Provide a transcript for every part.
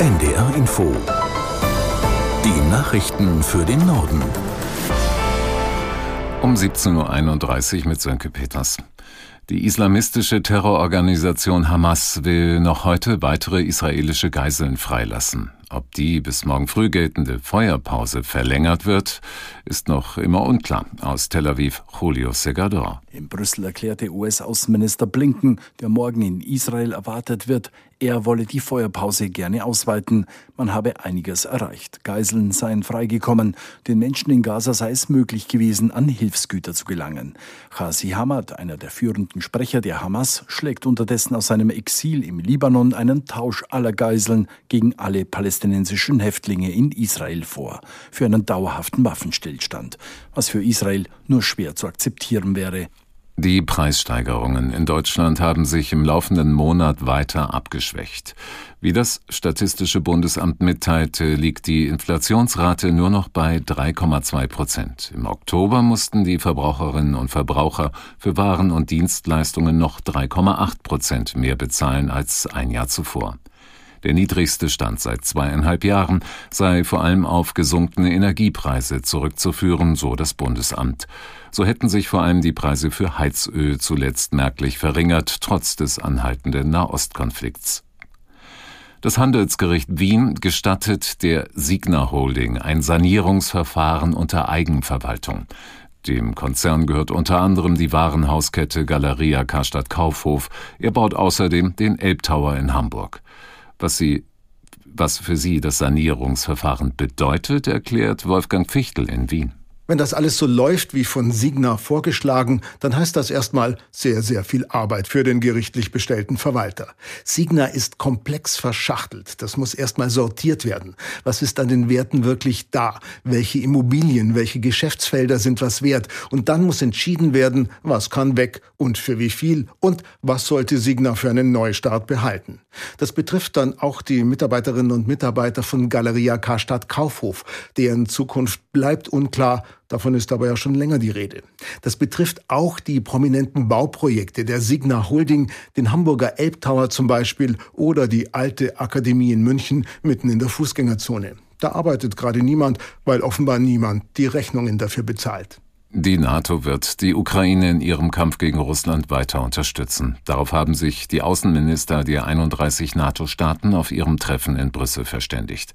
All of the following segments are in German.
NDR Info. Die Nachrichten für den Norden. Um 17.31 Uhr mit Sönke Peters. Die islamistische Terrororganisation Hamas will noch heute weitere israelische Geiseln freilassen. Ob die bis morgen früh geltende Feuerpause verlängert wird, ist noch immer unklar. Aus Tel Aviv Julio Segador. In Brüssel erklärte US-Außenminister Blinken, der morgen in Israel erwartet wird, er wolle die Feuerpause gerne ausweiten. Man habe einiges erreicht. Geiseln seien freigekommen. Den Menschen in Gaza sei es möglich gewesen, an Hilfsgüter zu gelangen. Khazi Hamad, einer der führenden Sprecher der Hamas, schlägt unterdessen aus seinem Exil im Libanon einen Tausch aller Geiseln gegen alle palästinensischen Häftlinge in Israel vor. Für einen dauerhaften Waffenstillstand. Was für Israel nur schwer zu akzeptieren wäre. Die Preissteigerungen in Deutschland haben sich im laufenden Monat weiter abgeschwächt. Wie das Statistische Bundesamt mitteilte, liegt die Inflationsrate nur noch bei 3,2 Prozent. Im Oktober mussten die Verbraucherinnen und Verbraucher für Waren und Dienstleistungen noch 3,8 Prozent mehr bezahlen als ein Jahr zuvor. Der niedrigste Stand seit zweieinhalb Jahren sei vor allem auf gesunkene Energiepreise zurückzuführen, so das Bundesamt. So hätten sich vor allem die Preise für Heizöl zuletzt merklich verringert, trotz des anhaltenden Nahostkonflikts. Das Handelsgericht Wien gestattet der Signa Holding ein Sanierungsverfahren unter Eigenverwaltung. Dem Konzern gehört unter anderem die Warenhauskette Galeria Karstadt Kaufhof. Er baut außerdem den Elbtower in Hamburg. Was sie was für sie das Sanierungsverfahren bedeutet, erklärt Wolfgang Fichtel in Wien. Wenn das alles so läuft wie von Signa vorgeschlagen, dann heißt das erstmal sehr, sehr viel Arbeit für den gerichtlich bestellten Verwalter. Signa ist komplex verschachtelt. Das muss erstmal sortiert werden. Was ist an den Werten wirklich da? Welche Immobilien, welche Geschäftsfelder sind was wert? Und dann muss entschieden werden, was kann weg und für wie viel und was sollte Signa für einen Neustart behalten. Das betrifft dann auch die Mitarbeiterinnen und Mitarbeiter von Galeria Karstadt Kaufhof. Deren Zukunft bleibt unklar Davon ist aber ja schon länger die Rede. Das betrifft auch die prominenten Bauprojekte der Signa Holding, den Hamburger Elbtower zum Beispiel oder die alte Akademie in München mitten in der Fußgängerzone. Da arbeitet gerade niemand, weil offenbar niemand die Rechnungen dafür bezahlt. Die NATO wird die Ukraine in ihrem Kampf gegen Russland weiter unterstützen. Darauf haben sich die Außenminister der 31 NATO-Staaten auf ihrem Treffen in Brüssel verständigt.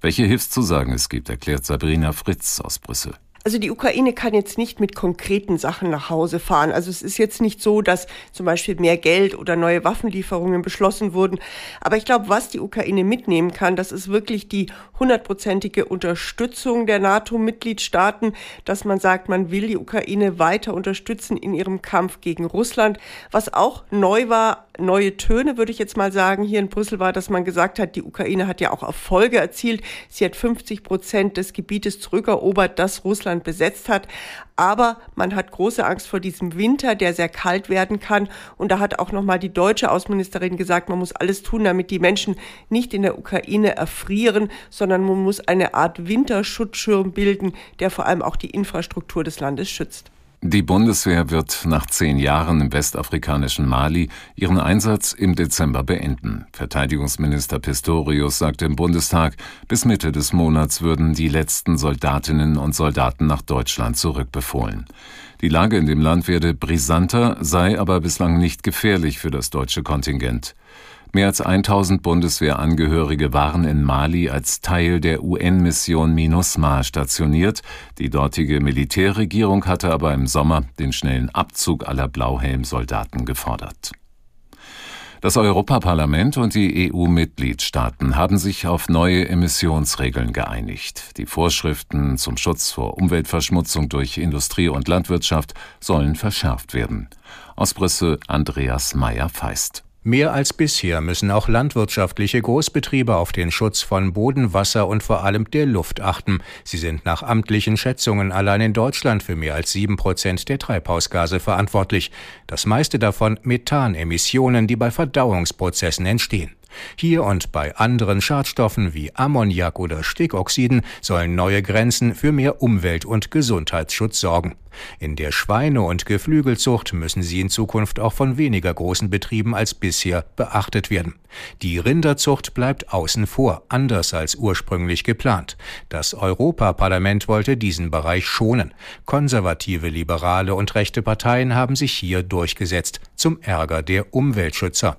Welche Hilfszusagen es gibt, erklärt Sabrina Fritz aus Brüssel. Also die Ukraine kann jetzt nicht mit konkreten Sachen nach Hause fahren. Also es ist jetzt nicht so, dass zum Beispiel mehr Geld oder neue Waffenlieferungen beschlossen wurden. Aber ich glaube, was die Ukraine mitnehmen kann, das ist wirklich die hundertprozentige Unterstützung der NATO-Mitgliedstaaten, dass man sagt, man will die Ukraine weiter unterstützen in ihrem Kampf gegen Russland. Was auch neu war, neue Töne, würde ich jetzt mal sagen, hier in Brüssel war, dass man gesagt hat, die Ukraine hat ja auch Erfolge erzielt. Sie hat 50 Prozent des Gebietes zurückerobert, das Russland besetzt hat. Aber man hat große Angst vor diesem Winter, der sehr kalt werden kann. Und da hat auch nochmal die deutsche Außenministerin gesagt, man muss alles tun, damit die Menschen nicht in der Ukraine erfrieren, sondern man muss eine Art Winterschutzschirm bilden, der vor allem auch die Infrastruktur des Landes schützt. Die Bundeswehr wird nach zehn Jahren im westafrikanischen Mali ihren Einsatz im Dezember beenden. Verteidigungsminister Pistorius sagte im Bundestag, bis Mitte des Monats würden die letzten Soldatinnen und Soldaten nach Deutschland zurückbefohlen. Die Lage in dem Land werde brisanter, sei aber bislang nicht gefährlich für das deutsche Kontingent. Mehr als 1000 Bundeswehrangehörige waren in Mali als Teil der UN-Mission MINUSMA stationiert. Die dortige Militärregierung hatte aber im Sommer den schnellen Abzug aller Blauhelm-Soldaten gefordert. Das Europaparlament und die EU-Mitgliedstaaten haben sich auf neue Emissionsregeln geeinigt. Die Vorschriften zum Schutz vor Umweltverschmutzung durch Industrie und Landwirtschaft sollen verschärft werden. Aus Brüssel Andreas Meyer-Feist. Mehr als bisher müssen auch landwirtschaftliche Großbetriebe auf den Schutz von Boden, Wasser und vor allem der Luft achten. Sie sind nach amtlichen Schätzungen allein in Deutschland für mehr als sieben Prozent der Treibhausgase verantwortlich. Das meiste davon Methanemissionen, die bei Verdauungsprozessen entstehen. Hier und bei anderen Schadstoffen wie Ammoniak oder Stickoxiden sollen neue Grenzen für mehr Umwelt- und Gesundheitsschutz sorgen. In der Schweine- und Geflügelzucht müssen sie in Zukunft auch von weniger großen Betrieben als bisher beachtet werden. Die Rinderzucht bleibt außen vor, anders als ursprünglich geplant. Das Europaparlament wollte diesen Bereich schonen. Konservative, liberale und rechte Parteien haben sich hier durchgesetzt, zum Ärger der Umweltschützer.